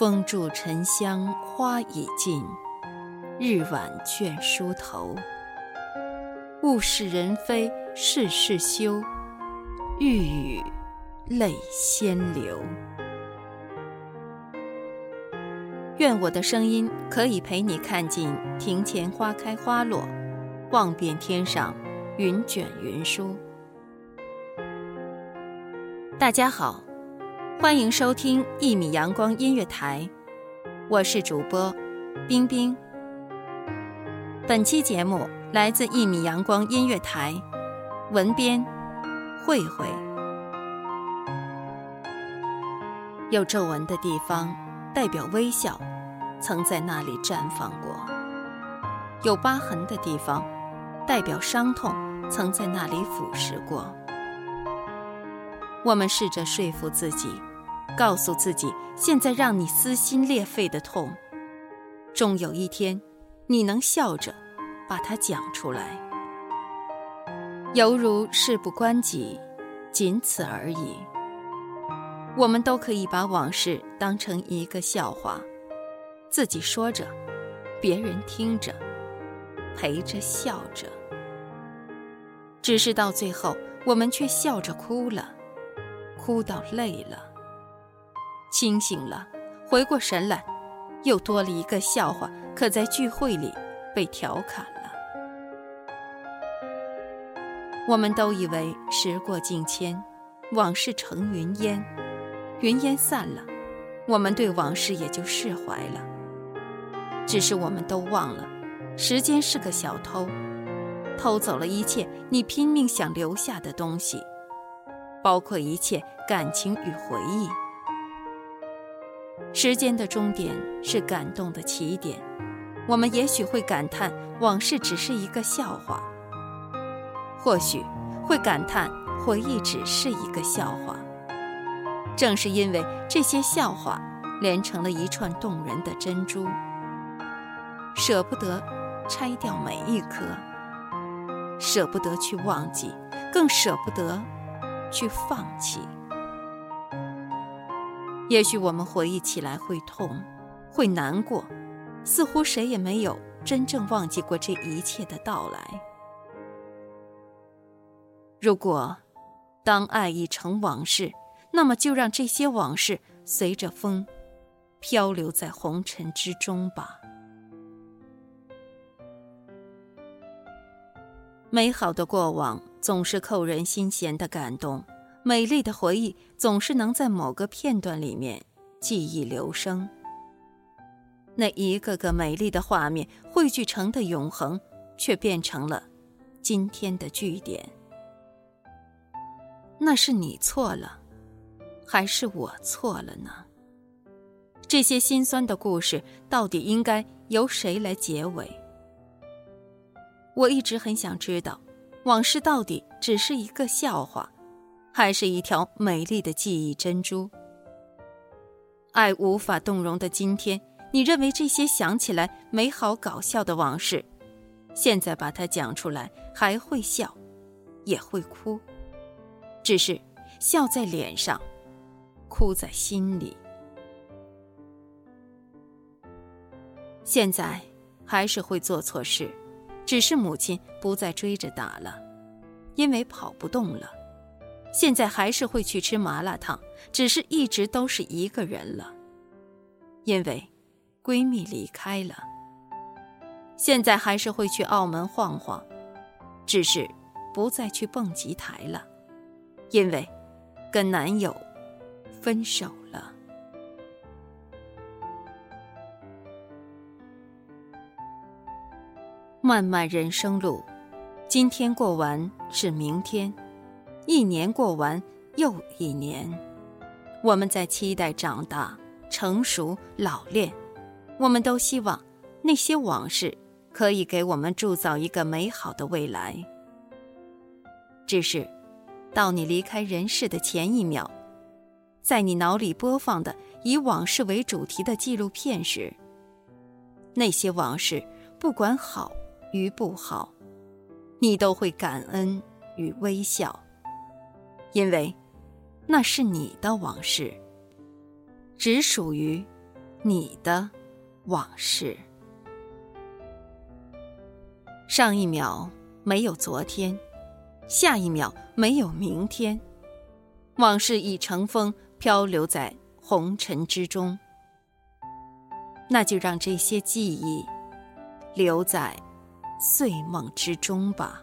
风住沉香花已尽，日晚倦梳头。物是人非事事休，欲语泪先流。愿我的声音可以陪你看尽庭前花开花落，望遍天上云卷云舒。大家好。欢迎收听一米阳光音乐台，我是主播冰冰。本期节目来自一米阳光音乐台，文编慧慧。有皱纹的地方代表微笑，曾在那里绽放过；有疤痕的地方代表伤痛，曾在那里腐蚀过。我们试着说服自己。告诉自己，现在让你撕心裂肺的痛，终有一天，你能笑着把它讲出来，犹如事不关己，仅此而已。我们都可以把往事当成一个笑话，自己说着，别人听着，陪着笑着，只是到最后，我们却笑着哭了，哭到累了。清醒了，回过神来，又多了一个笑话，可在聚会里被调侃了。我们都以为时过境迁，往事成云烟，云烟散了，我们对往事也就释怀了。只是我们都忘了，时间是个小偷，偷走了一切你拼命想留下的东西，包括一切感情与回忆。时间的终点是感动的起点，我们也许会感叹往事只是一个笑话，或许会感叹回忆只是一个笑话。正是因为这些笑话，连成了一串动人的珍珠，舍不得拆掉每一颗，舍不得去忘记，更舍不得去放弃。也许我们回忆起来会痛，会难过，似乎谁也没有真正忘记过这一切的到来。如果当爱已成往事，那么就让这些往事随着风，漂流在红尘之中吧。美好的过往总是扣人心弦的感动。美丽的回忆总是能在某个片段里面记忆留声，那一个个美丽的画面汇聚成的永恒，却变成了今天的句点。那是你错了，还是我错了呢？这些心酸的故事到底应该由谁来结尾？我一直很想知道，往事到底只是一个笑话。还是一条美丽的记忆珍珠。爱无法动容的今天，你认为这些想起来美好搞笑的往事，现在把它讲出来，还会笑，也会哭，只是笑在脸上，哭在心里。现在还是会做错事，只是母亲不再追着打了，因为跑不动了。现在还是会去吃麻辣烫，只是一直都是一个人了，因为闺蜜离开了。现在还是会去澳门晃晃，只是不再去蹦极台了，因为跟男友分手了。漫漫人生路，今天过完是明天，一年过完又一年。我们在期待长大、成熟、老练，我们都希望那些往事可以给我们铸造一个美好的未来。只是，到你离开人世的前一秒，在你脑里播放的以往事为主题的纪录片时，那些往事不管好。与不好，你都会感恩与微笑，因为那是你的往事，只属于你的往事。上一秒没有昨天，下一秒没有明天，往事已成风，漂流在红尘之中。那就让这些记忆留在。睡梦之中吧。